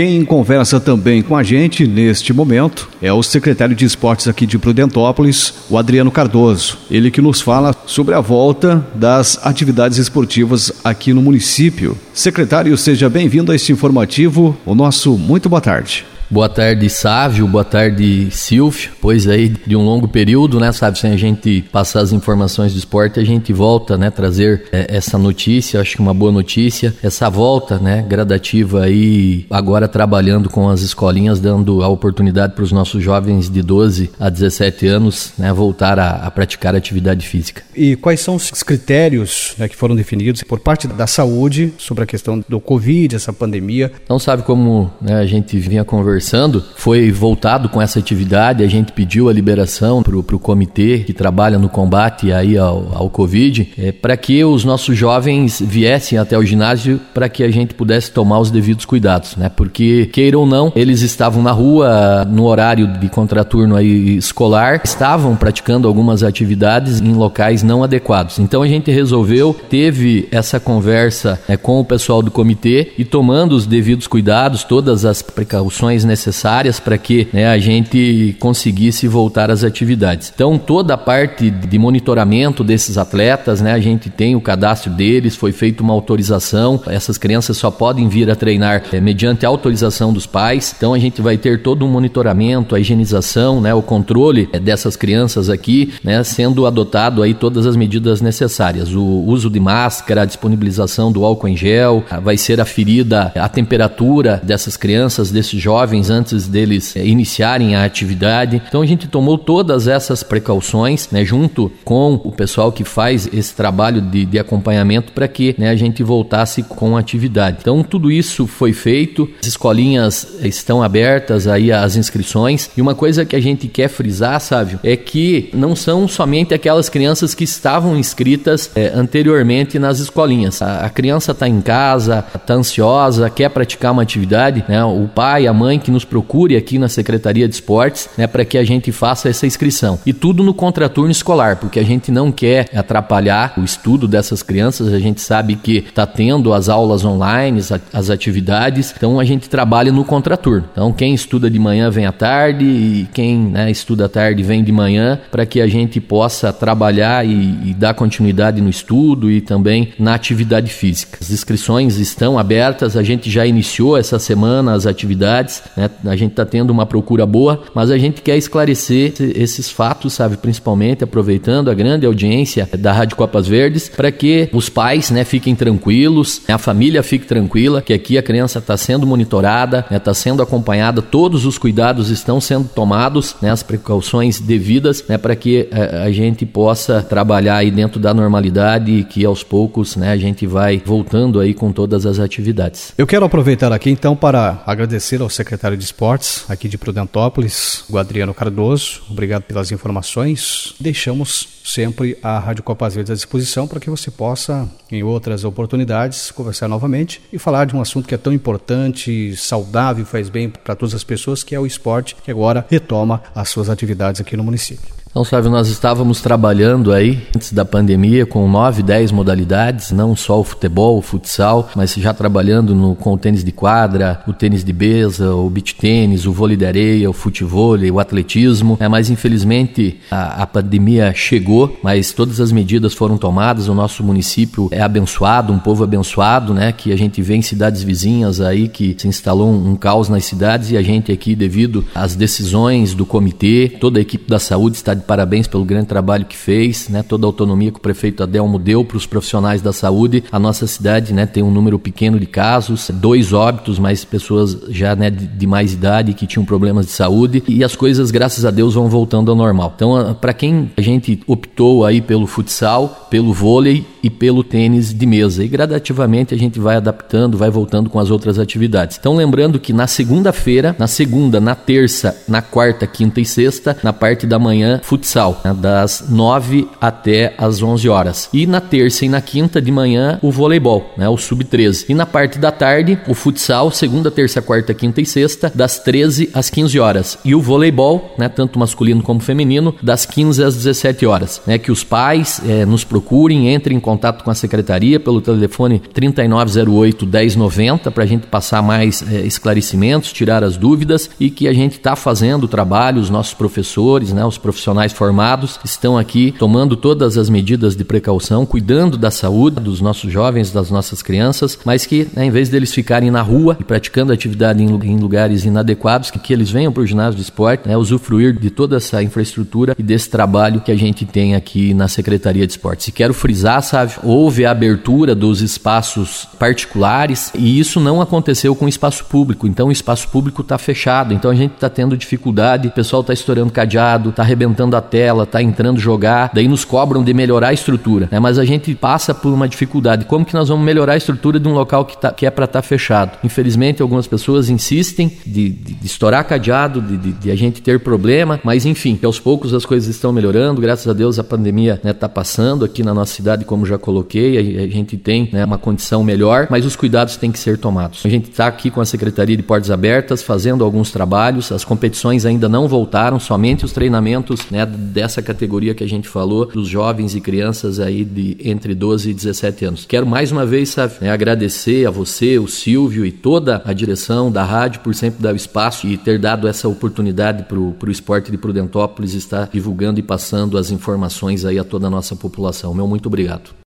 Quem conversa também com a gente neste momento é o secretário de esportes aqui de Prudentópolis, o Adriano Cardoso. Ele que nos fala sobre a volta das atividades esportivas aqui no município. Secretário, seja bem-vindo a este informativo. O nosso muito boa tarde. Boa tarde, Sávio. Boa tarde, Silvio. Pois aí, de um longo período, né, Sávio, sem a gente passar as informações do esporte, a gente volta, né, trazer é, essa notícia, acho que uma boa notícia, essa volta, né, gradativa aí, agora trabalhando com as escolinhas, dando a oportunidade para os nossos jovens de 12 a 17 anos, né, voltar a, a praticar atividade física. E quais são os critérios né, que foram definidos por parte da saúde sobre a questão do Covid, essa pandemia? Então, sabe como né, a gente vinha conversando conversando, foi voltado com essa atividade. A gente pediu a liberação para o comitê que trabalha no combate aí ao, ao Covid, é, para que os nossos jovens viessem até o ginásio para que a gente pudesse tomar os devidos cuidados, né? Porque, queira ou não, eles estavam na rua no horário de contraturno aí escolar, estavam praticando algumas atividades em locais não adequados. Então a gente resolveu, teve essa conversa é, com o pessoal do comitê e tomando os devidos cuidados, todas as precauções necessárias para que né, a gente conseguisse voltar às atividades. Então, toda a parte de monitoramento desses atletas, né, a gente tem o cadastro deles, foi feita uma autorização, essas crianças só podem vir a treinar é, mediante autorização dos pais, então a gente vai ter todo um monitoramento, a higienização, né, o controle é, dessas crianças aqui, né, sendo adotado aí todas as medidas necessárias, o uso de máscara, a disponibilização do álcool em gel, vai ser aferida a temperatura dessas crianças, desses jovens, jovens antes deles é, iniciarem a atividade. Então a gente tomou todas essas precauções, né, junto com o pessoal que faz esse trabalho de, de acompanhamento para que né, a gente voltasse com a atividade. Então tudo isso foi feito, as escolinhas estão abertas aí as inscrições e uma coisa que a gente quer frisar, Sávio, é que não são somente aquelas crianças que estavam inscritas é, anteriormente nas escolinhas. A, a criança está em casa, está ansiosa, quer praticar uma atividade, né? O pai, a mãe que nos procure aqui na Secretaria de Esportes, né, para que a gente faça essa inscrição. E tudo no contraturno escolar, porque a gente não quer atrapalhar o estudo dessas crianças, a gente sabe que está tendo as aulas online, as atividades, então a gente trabalha no contraturno. Então quem estuda de manhã vem à tarde e quem né, estuda à tarde vem de manhã, para que a gente possa trabalhar e, e dar continuidade no estudo e também na atividade física. As inscrições estão abertas, a gente já iniciou essa semana as atividades, né? A gente está tendo uma procura boa, mas a gente quer esclarecer esses fatos, sabe? Principalmente aproveitando a grande audiência da Rádio Copas Verdes, para que os pais né, fiquem tranquilos, a família fique tranquila, que aqui a criança está sendo monitorada, está né, tá sendo acompanhada, todos os cuidados estão sendo tomados, né, as precauções devidas, né, para que a, eh, a, gente possa trabalhar aí dentro da normalidade e que aos poucos né, a gente vai voltando aí com todas as atividades. Eu quero aproveitar aqui então para agradecer ao secretário secretário de Esportes aqui de Prudentópolis, o Adriano Cardoso. Obrigado pelas informações. Deixamos sempre a Rádio Copas Verdes à disposição para que você possa, em outras oportunidades, conversar novamente e falar de um assunto que é tão importante, saudável, faz bem para todas as pessoas, que é o esporte, que agora retoma as suas atividades aqui no município. Então, Sávio, nós estávamos trabalhando aí, antes da pandemia, com nove, dez modalidades, não só o futebol, o futsal, mas já trabalhando no, com o tênis de quadra, o tênis de mesa, o beach tênis, o vôlei de areia, o futebol, o atletismo. É, mas, infelizmente, a, a pandemia chegou, mas todas as medidas foram tomadas. O nosso município é abençoado, um povo abençoado, né? Que a gente vê em cidades vizinhas aí que se instalou um, um caos nas cidades e a gente aqui, devido às decisões do comitê, toda a equipe da saúde está de parabéns pelo grande trabalho que fez, né? Toda a autonomia que o prefeito Adelmo deu para os profissionais da saúde. A nossa cidade, né, tem um número pequeno de casos, dois óbitos, mas pessoas já, né, de, de mais idade que tinham problemas de saúde e as coisas, graças a Deus, vão voltando ao normal. Então, para quem a gente optou aí pelo futsal, pelo vôlei e pelo tênis de mesa. E gradativamente a gente vai adaptando, vai voltando com as outras atividades. Então, lembrando que na segunda-feira, na segunda, na terça, na quarta, quinta e sexta, na parte da manhã, futsal, né, das 9 até as 11 horas. E na terça e na quinta de manhã, o voleibol, né, o sub-13. E na parte da tarde, o futsal, segunda, terça, quarta, quinta e sexta, das 13 às 15 horas. E o voleibol, né, tanto masculino como feminino, das 15 às 17 horas. Né, que os pais é, nos procurem, entrem em contato com a secretaria pelo telefone 3908 1090 para a gente passar mais é, esclarecimentos, tirar as dúvidas e que a gente está fazendo o trabalho, os nossos professores, né, os profissionais formados estão aqui tomando todas as medidas de precaução, cuidando da saúde dos nossos jovens, das nossas crianças, mas que né, em vez deles ficarem na rua e praticando atividade em, em lugares inadequados, que, que eles venham para o ginásio de esporte, né, usufruir de toda essa infraestrutura e desse trabalho que a gente tem aqui na Secretaria de Esportes. E quero frisar, sabe, houve a abertura dos espaços particulares e isso não aconteceu com o espaço público. Então o espaço público está fechado. Então a gente está tendo dificuldade, o pessoal está estourando cadeado, está arrebentando a tela, está entrando jogar. Daí nos cobram de melhorar a estrutura. Né? Mas a gente passa por uma dificuldade. Como que nós vamos melhorar a estrutura de um local que, tá, que é para estar tá fechado? Infelizmente algumas pessoas insistem de, de, de estourar cadeado, de, de, de, a gente ter problema. Mas enfim, aos poucos as coisas estão melhorando. Graças a Deus a pandemia está né, tá passando aqui na nossa cidade, como já coloquei. A, gente tem né, uma condição melhor, mas os cuidados têm que ser tomados. A gente está aqui com a Secretaria de Portas Abertas fazendo alguns trabalhos. As competições ainda não voltaram, somente os treinamentos né, dessa categoria que a gente falou, dos jovens e crianças aí de entre 12 e 17 anos. Quero mais uma vez sabe, né, agradecer a você, o Silvio e toda a direção da rádio por sempre dar o espaço e ter dado essa oportunidade para o esporte de Prudentópolis estar divulgando e passando as informações aí a toda a nossa população. Meu muito obrigado.